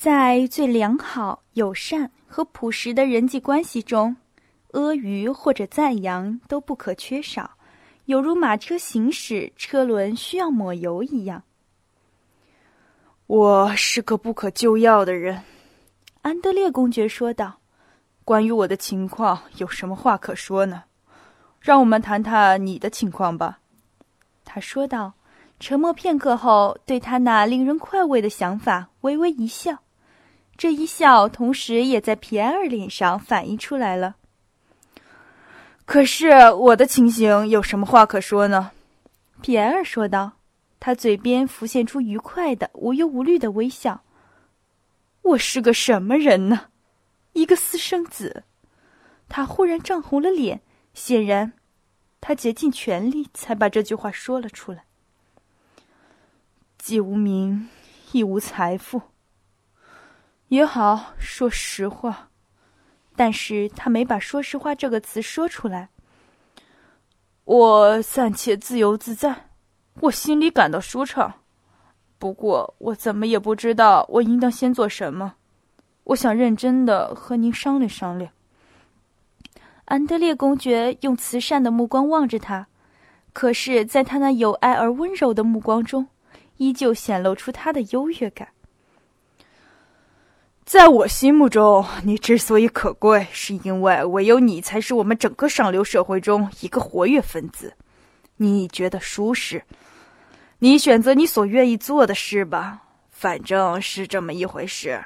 在最良好、友善和朴实的人际关系中，阿谀或者赞扬都不可缺少，犹如马车行驶，车轮需要抹油一样。我是个不可救药的人，安德烈公爵说道。关于我的情况，有什么话可说呢？让我们谈谈你的情况吧。他说道。沉默片刻后，对他那令人快慰的想法微微一笑，这一笑同时也在皮埃尔脸上反映出来了。可是我的情形有什么话可说呢？皮埃尔说道。他嘴边浮现出愉快的、无忧无虑的微笑。我是个什么人呢？一个私生子。他忽然涨红了脸，显然，他竭尽全力才把这句话说了出来。既无名，亦无财富。也好，说实话，但是他没把“说实话”这个词说出来。我暂且自由自在。我心里感到舒畅，不过我怎么也不知道我应当先做什么。我想认真的和您商量商量。安德烈公爵用慈善的目光望着他，可是，在他那有爱而温柔的目光中，依旧显露出他的优越感。在我心目中，你之所以可贵，是因为唯有你才是我们整个上流社会中一个活跃分子。你觉得舒适？你选择你所愿意做的事吧，反正是这么一回事。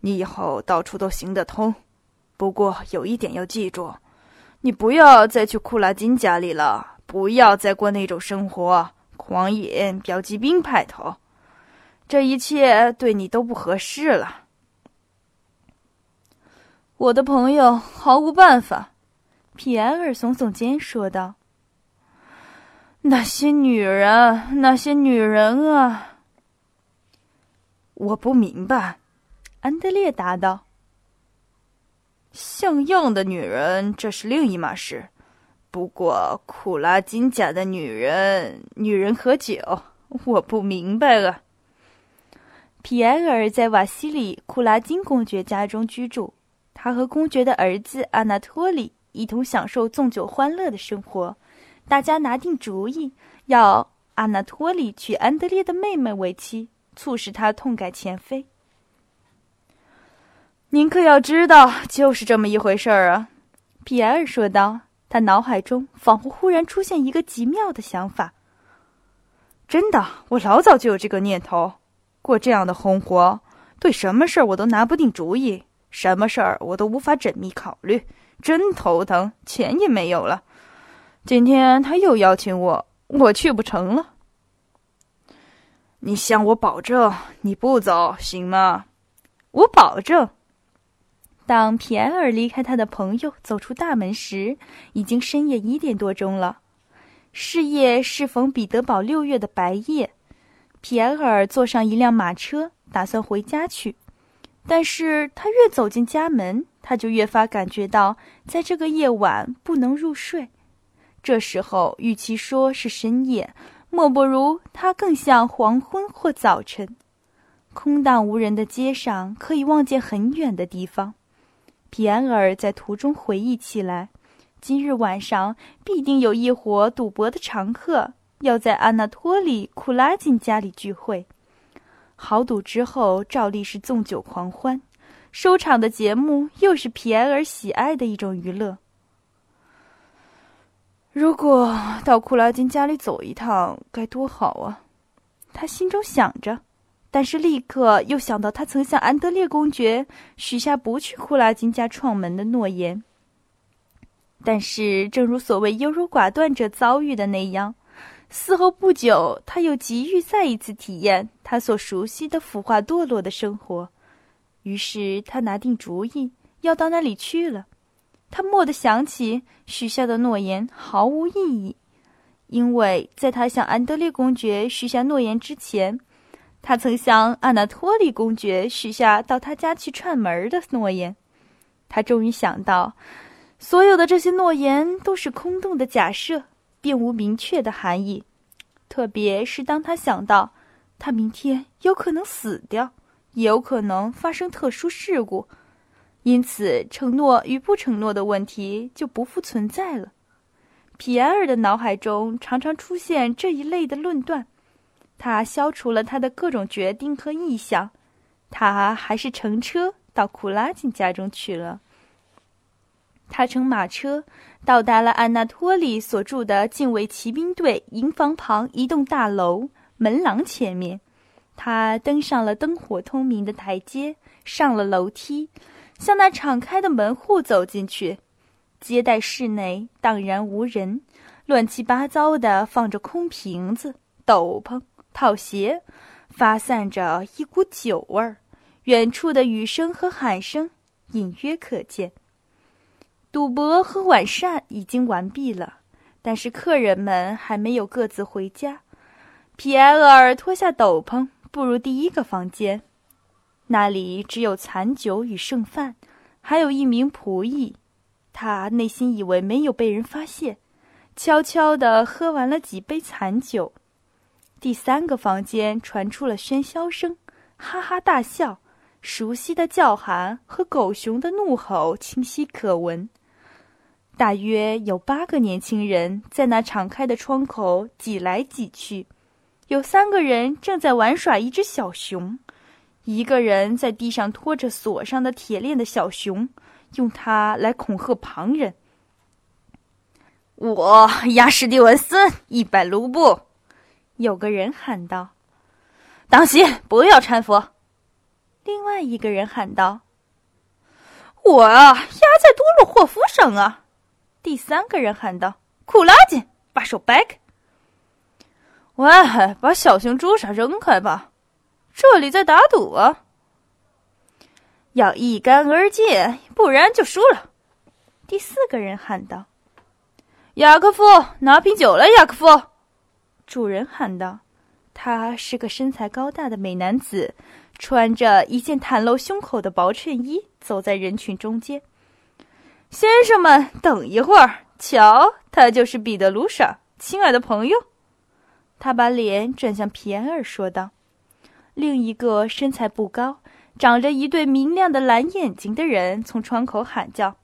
你以后到处都行得通。不过有一点要记住，你不要再去库拉金家里了，不要再过那种生活，狂饮、标记兵派头，这一切对你都不合适了。我的朋友毫无办法，皮埃尔耸耸肩说道。那些女人，那些女人啊！我不明白，安德烈答道。像样的女人，这是另一码事。不过，库拉金家的女人，女人喝酒，我不明白了。皮埃尔在瓦西里库拉金公爵家中居住，他和公爵的儿子阿纳托里一同享受纵酒欢乐的生活。大家拿定主意，要阿纳托里娶安德烈的妹妹为妻，促使他痛改前非。您可要知道，就是这么一回事儿啊！皮埃尔说道。他脑海中仿佛忽然出现一个极妙的想法。真的，我老早就有这个念头。过这样的红活，对什么事儿我都拿不定主意，什么事儿我都无法缜密考虑，真头疼，钱也没有了。今天他又邀请我，我去不成了。你向我保证，你不走行吗？我保证。当皮埃尔离开他的朋友，走出大门时，已经深夜一点多钟了。是夜适逢彼得堡六月的白夜，皮埃尔坐上一辆马车，打算回家去。但是他越走进家门，他就越发感觉到，在这个夜晚不能入睡。这时候，与其说是深夜，莫不如它更像黄昏或早晨。空荡无人的街上，可以望见很远的地方。皮埃尔在途中回忆起来，今日晚上必定有一伙赌博的常客要在阿纳托里库拉金家里聚会。豪赌之后，照例是纵酒狂欢，收场的节目又是皮埃尔喜爱的一种娱乐。如果到库拉金家里走一趟，该多好啊！他心中想着，但是立刻又想到他曾向安德烈公爵许下不去库拉金家创门的诺言。但是，正如所谓优柔寡断者遭遇的那样，死后不久，他又急于再一次体验他所熟悉的腐化堕落的生活，于是他拿定主意要到那里去了。他蓦地想起许下的诺言毫无意义，因为在他向安德烈公爵许下诺言之前，他曾向阿纳托利公爵许下到他家去串门的诺言。他终于想到，所有的这些诺言都是空洞的假设，并无明确的含义。特别是当他想到他明天有可能死掉，也有可能发生特殊事故，因此承诺与不承诺的问题就不复存在了。皮埃尔的脑海中常常出现这一类的论断，他消除了他的各种决定和意向，他还是乘车到库拉金家中去了。他乘马车到达了安纳托利所住的禁卫骑兵队营房旁一栋大楼门廊前面。他登上了灯火通明的台阶，上了楼梯，向那敞开的门户走进去。接待室内荡然无人，乱七八糟的放着空瓶子、斗篷、套鞋，发散着一股酒味儿。远处的雨声和喊声隐约可见。赌博和晚膳已经完毕了，但是客人们还没有各自回家。皮埃尔脱下斗篷。步入第一个房间，那里只有残酒与剩饭，还有一名仆役。他内心以为没有被人发现，悄悄地喝完了几杯残酒。第三个房间传出了喧嚣声，哈哈大笑，熟悉的叫喊和狗熊的怒吼清晰可闻。大约有八个年轻人在那敞开的窗口挤来挤去。有三个人正在玩耍一只小熊，一个人在地上拖着锁上的铁链的小熊，用它来恐吓旁人。我亚史蒂文森一百卢布，有个人喊道：“当心，不要搀扶。”另外一个人喊道：“我啊，压在多洛霍夫上啊！”第三个人喊道：“库拉金，把手掰开。”喂，把小熊朱砂扔开吧，这里在打赌啊！要一干二净，不然就输了。第四个人喊道：“雅克夫，拿瓶酒来！”雅克夫，主人喊道。他是个身材高大的美男子，穿着一件袒露胸口的薄衬衣，走在人群中间。先生们，等一会儿，瞧，他就是彼得卢莎，亲爱的朋友。他把脸转向皮埃尔，说道：“另一个身材不高、长着一对明亮的蓝眼睛的人从窗口喊叫：‘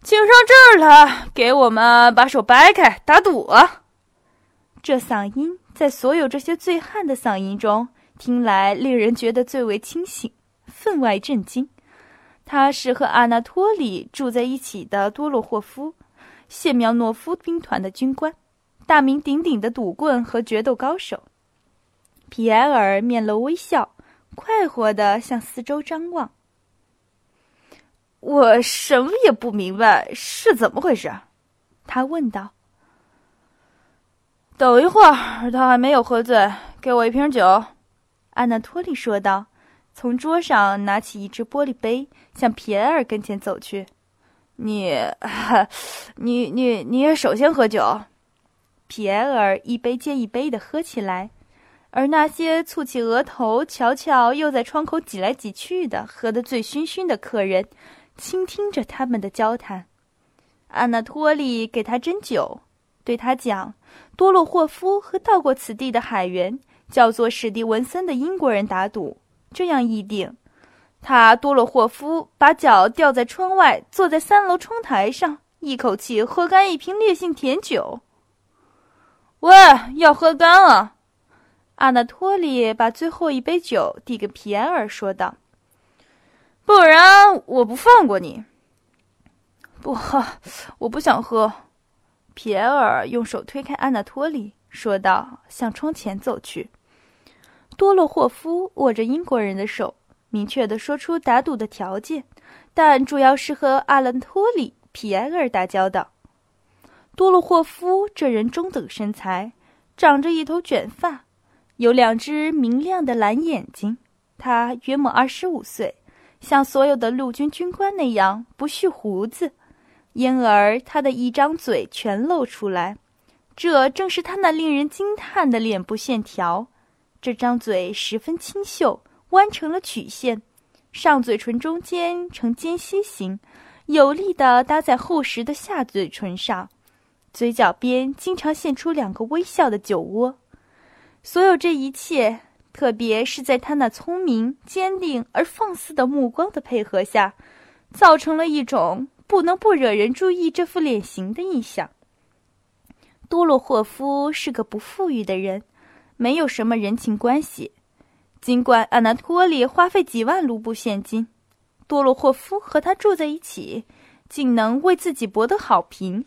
请上这儿来，给我们把手掰开，打赌！’这嗓音在所有这些醉汉的嗓音中听来，令人觉得最为清醒、分外震惊。他是和阿纳托里住在一起的多洛霍夫、谢苗诺夫兵团的军官。”大名鼎鼎的赌棍和决斗高手，皮埃尔面露微笑，快活地向四周张望。我什么也不明白，是怎么回事？他问道。等一会儿，他还没有喝醉，给我一瓶酒。”安纳托利说道，从桌上拿起一只玻璃杯，向皮埃尔跟前走去。“你，你，你，你也首先喝酒。”皮埃尔一杯接一杯地喝起来，而那些蹙起额头、瞧瞧又在窗口挤来挤去的、喝得醉醺醺的客人，倾听着他们的交谈。安娜托利给他斟酒，对他讲：“多洛霍夫和到过此地的海员，叫做史蒂文森的英国人打赌，这样议定：他多洛霍夫把脚吊在窗外，坐在三楼窗台上，一口气喝干一瓶烈性甜酒。”喂，要喝干啊！阿纳托利把最后一杯酒递给皮埃尔，说道：“不然我不放过你。”不喝，我不想喝。皮埃尔用手推开安纳托利，说道，向窗前走去。多洛霍夫握着英国人的手，明确地说出打赌的条件，但主要是和阿兰托里、皮埃尔打交道。多洛霍夫这人中等身材，长着一头卷发，有两只明亮的蓝眼睛。他约莫二十五岁，像所有的陆军军官那样不蓄胡子，因而他的一张嘴全露出来，这正是他那令人惊叹的脸部线条。这张嘴十分清秀，弯成了曲线，上嘴唇中间呈间隙形，有力地搭在厚实的下嘴唇上。嘴角边经常现出两个微笑的酒窝，所有这一切特别是在他那聪明、坚定而放肆的目光的配合下，造成了一种不能不惹人注意这副脸型的印象。多洛霍夫是个不富裕的人，没有什么人情关系。尽管阿纳托利花费几万卢布现金，多洛霍夫和他住在一起，竟能为自己博得好评。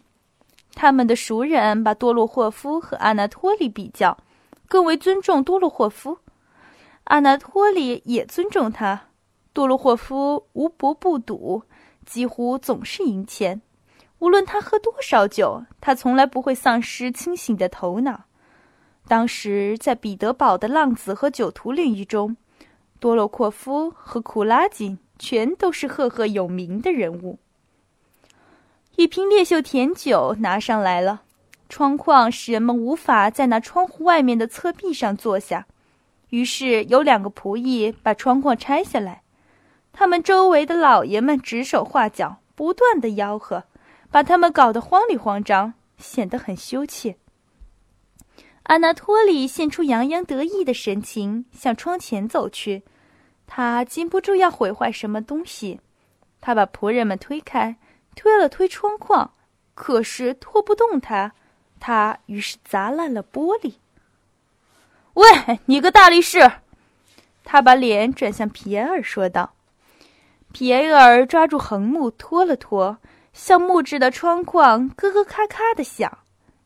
他们的熟人把多洛霍夫和阿纳托利比较，更为尊重多洛霍夫。阿纳托利也尊重他。多洛霍夫无博不赌，几乎总是赢钱。无论他喝多少酒，他从来不会丧失清醒的头脑。当时在彼得堡的浪子和酒徒领域中，多洛阔夫和库拉金全都是赫赫有名的人物。一瓶烈秀甜酒拿上来了，窗框使人们无法在那窗户外面的侧壁上坐下，于是有两个仆役把窗框拆下来。他们周围的老爷们指手画脚，不断的吆喝，把他们搞得慌里慌张，显得很羞怯。安娜托里现出洋洋得意的神情，向窗前走去。他禁不住要毁坏什么东西，他把仆人们推开。推了推窗框，可是拖不动它，他于是砸烂了玻璃。喂，你个大力士！他把脸转向皮埃尔，说道：“皮埃尔抓住横木拖了拖，像木质的窗框咯咯咔咔的响，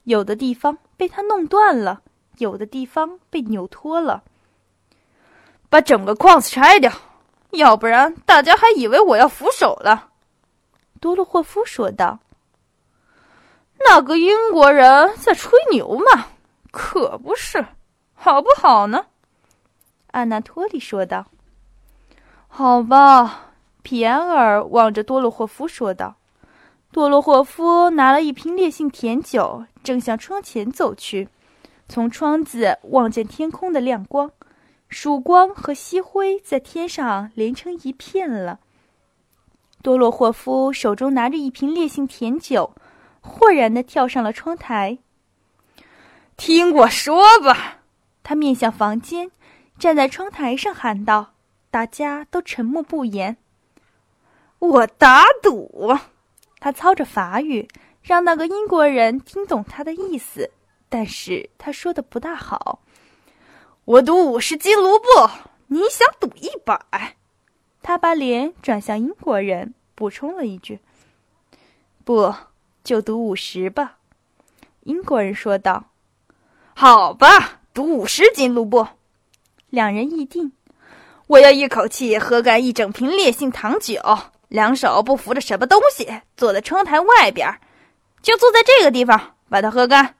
有的地方被他弄断了，有的地方被扭脱了。把整个框子拆掉，要不然大家还以为我要俯首了。”多洛霍夫说道：“那个英国人在吹牛嘛，可不是，好不好呢？”安娜托利说道。“好吧。”皮埃尔望着多洛霍夫说道。多洛霍夫拿了一瓶烈性甜酒，正向窗前走去，从窗子望见天空的亮光，曙光和夕辉在天上连成一片了。多洛霍夫手中拿着一瓶烈性甜酒，豁然的跳上了窗台。听我说吧，他面向房间，站在窗台上喊道：“大家都沉默不言。”我打赌，他操着法语，让那个英国人听懂他的意思，但是他说的不大好。我赌五十金卢布，你想赌一百？他把脸转向英国人，补充了一句：“不，就赌五十吧。”英国人说道。“好吧，赌五十金卢布。”两人议定。我要一口气喝干一整瓶烈性糖酒，两手不扶着什么东西，坐在窗台外边，就坐在这个地方，把它喝干。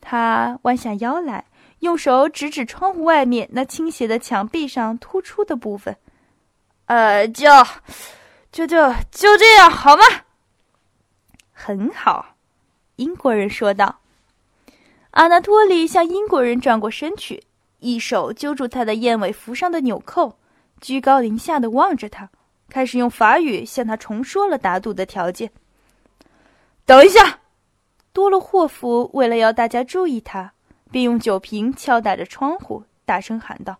他弯下腰来，用手指指窗户外面那倾斜的墙壁上突出的部分。呃，就，就就就这样好吗？很好，英国人说道。阿纳托利向英国人转过身去，一手揪住他的燕尾服上的纽扣，居高临下的望着他，开始用法语向他重说了打赌的条件。等一下，多洛霍夫为了要大家注意他，便用酒瓶敲打着窗户，大声喊道。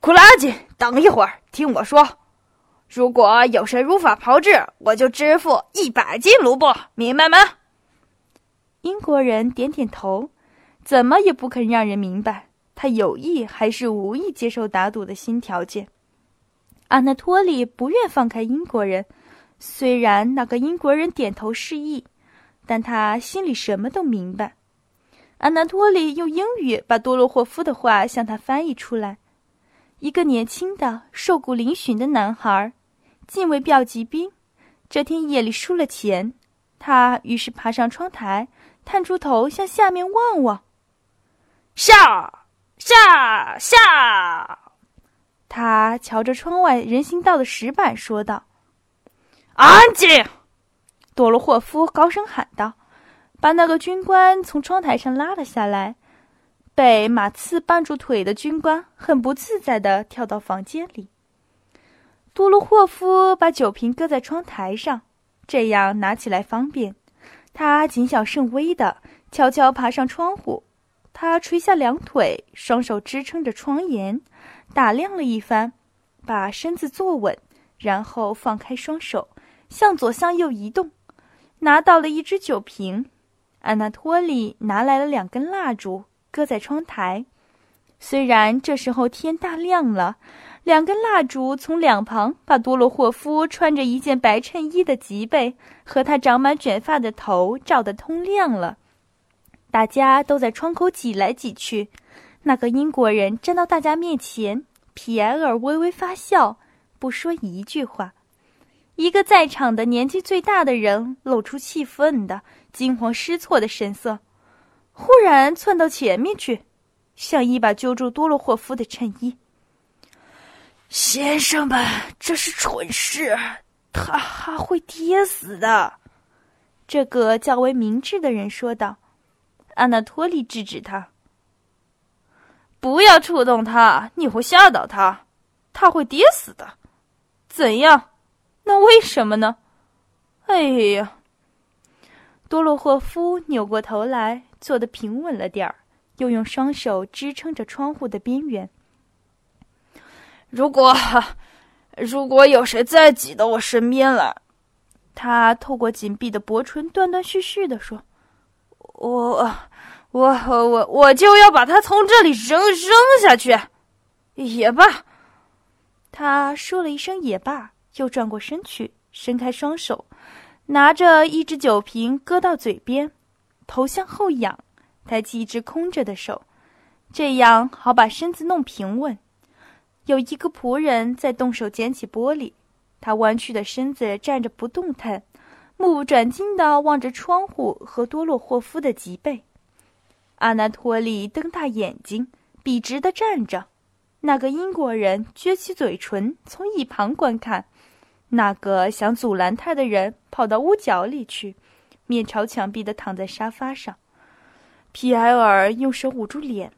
库拉金，等一会儿，听我说。如果有谁如法炮制，我就支付一百金卢布，明白吗？英国人点点头，怎么也不肯让人明白他有意还是无意接受打赌的新条件。阿纳托利不愿放开英国人，虽然那个英国人点头示意，但他心里什么都明白。阿纳托利用英语把多洛霍夫的话向他翻译出来。一个年轻的、瘦骨嶙峋的男孩，近卫调集兵，这天夜里输了钱。他于是爬上窗台，探出头向下面望望。下下下！他瞧着窗外人行道的石板，说道：“安静！”多罗霍夫高声喊道，把那个军官从窗台上拉了下来。被马刺绊住腿的军官很不自在地跳到房间里。多罗霍夫把酒瓶搁在窗台上，这样拿起来方便。他谨小慎微地悄悄爬上窗户，他垂下两腿，双手支撑着窗沿，打量了一番，把身子坐稳，然后放开双手，向左向右移动，拿到了一只酒瓶。安娜托利拿来了两根蜡烛，搁在窗台。虽然这时候天大亮了，两根蜡烛从两旁把多洛霍夫穿着一件白衬衣的脊背和他长满卷发的头照得通亮了。大家都在窗口挤来挤去。那个英国人站到大家面前，皮埃尔微微发笑，不说一句话。一个在场的年纪最大的人露出气愤的、惊慌失措的神色，忽然窜到前面去，想一把揪住多洛霍夫的衬衣。先生们，这是蠢事，他还会跌死的。这个较为明智的人说道。安娜托利制止他：“不要触动他，你会吓到他，他会跌死的。怎样？那为什么呢？”哎呀，多洛霍夫扭过头来，坐得平稳了点儿，又用双手支撑着窗户的边缘。如果，如果有谁再挤到我身边了，他透过紧闭的薄唇断断续续地说。我，我，我，我就要把他从这里扔扔下去，也罢。他说了一声“也罢”，又转过身去，伸开双手，拿着一只酒瓶搁到嘴边，头向后仰，抬起一只空着的手，这样好把身子弄平稳。有一个仆人在动手捡起玻璃，他弯曲的身子站着不动弹。目不转睛地望着窗户和多洛霍夫的脊背，阿纳托利瞪大眼睛，笔直地站着。那个英国人撅起嘴唇，从一旁观看。那个想阻拦他的人跑到屋角里去，面朝墙壁的躺在沙发上。皮埃尔用手捂住脸，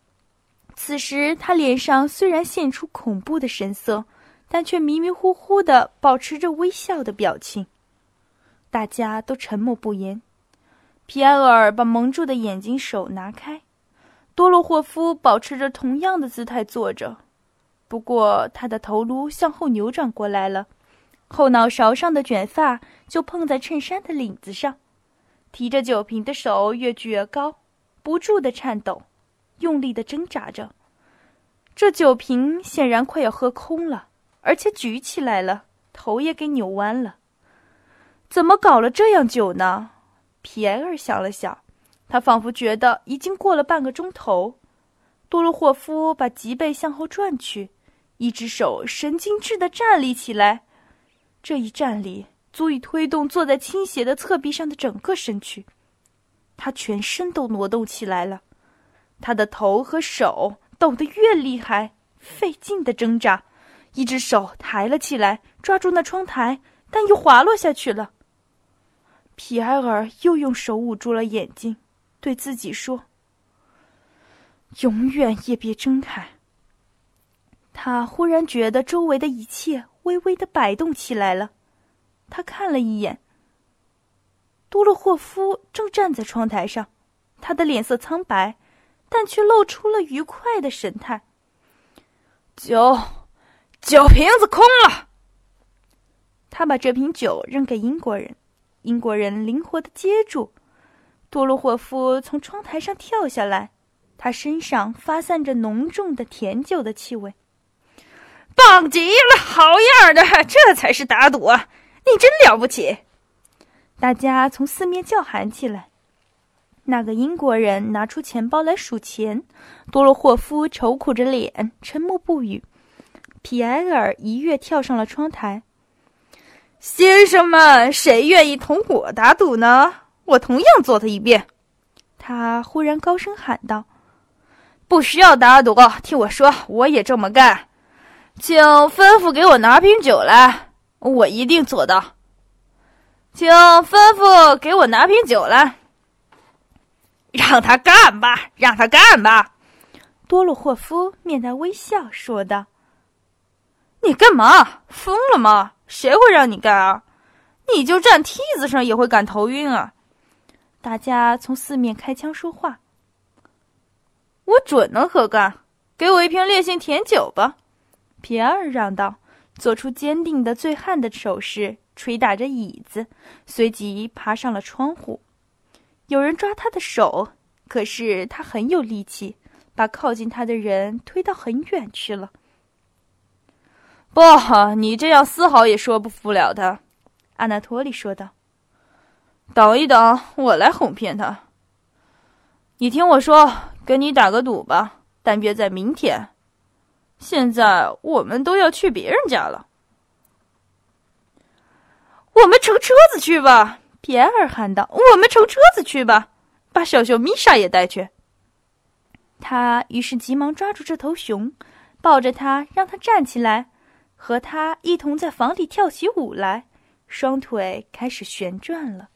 此时他脸上虽然现出恐怖的神色，但却迷迷糊糊地保持着微笑的表情。大家都沉默不言。皮埃尔把蒙住的眼睛手拿开，多洛霍夫保持着同样的姿态坐着，不过他的头颅向后扭转过来了，后脑勺上的卷发就碰在衬衫的领子上。提着酒瓶的手越举越高，不住的颤抖，用力的挣扎着。这酒瓶显然快要喝空了，而且举起来了，头也给扭弯了。怎么搞了这样久呢？皮埃尔想了想，他仿佛觉得已经过了半个钟头。多洛霍夫把脊背向后转去，一只手神经质地站立起来。这一站立足以推动坐在倾斜的侧壁上的整个身躯。他全身都挪动起来了，他的头和手抖得越厉害，费劲地挣扎。一只手抬了起来，抓住那窗台，但又滑落下去了。皮埃尔又用手捂住了眼睛，对自己说：“永远也别睁开。”他忽然觉得周围的一切微微的摆动起来了。他看了一眼，多洛霍夫正站在窗台上，他的脸色苍白，但却露出了愉快的神态。酒，酒瓶子空了。他把这瓶酒扔给英国人。英国人灵活的接住，多洛霍夫从窗台上跳下来，他身上发散着浓重的甜酒的气味。棒极了，好样的，这才是打赌啊！你真了不起！大家从四面叫喊起来。那个英国人拿出钱包来数钱，多洛霍夫愁苦着脸，沉默不语。皮埃尔一跃跳上了窗台。先生们，谁愿意同我打赌呢？我同样做他一遍。他忽然高声喊道：“不需要打赌，听我说，我也这么干。请吩咐给我拿瓶酒来，我一定做到。请吩咐给我拿瓶酒来。让他干吧，让他干吧。”多洛霍夫面带微笑说道：“你干嘛？疯了吗？”谁会让你干啊？你就站梯子上也会感头晕啊！大家从四面开枪说话。我准能喝干。给我一瓶烈性甜酒吧。”皮埃尔嚷道，做出坚定的醉汉的手势，捶打着椅子，随即爬上了窗户。有人抓他的手，可是他很有力气，把靠近他的人推到很远去了。不，你这样丝毫也说不服了他。”阿纳托利说道。“等一等，我来哄骗他。你听我说，跟你打个赌吧，但约在明天。现在我们都要去别人家了。我们乘车子去吧！”皮埃尔喊道，“我们乘车子去吧，把小熊米莎也带去。”他于是急忙抓住这头熊，抱着它，让它站起来。和他一同在房里跳起舞来，双腿开始旋转了。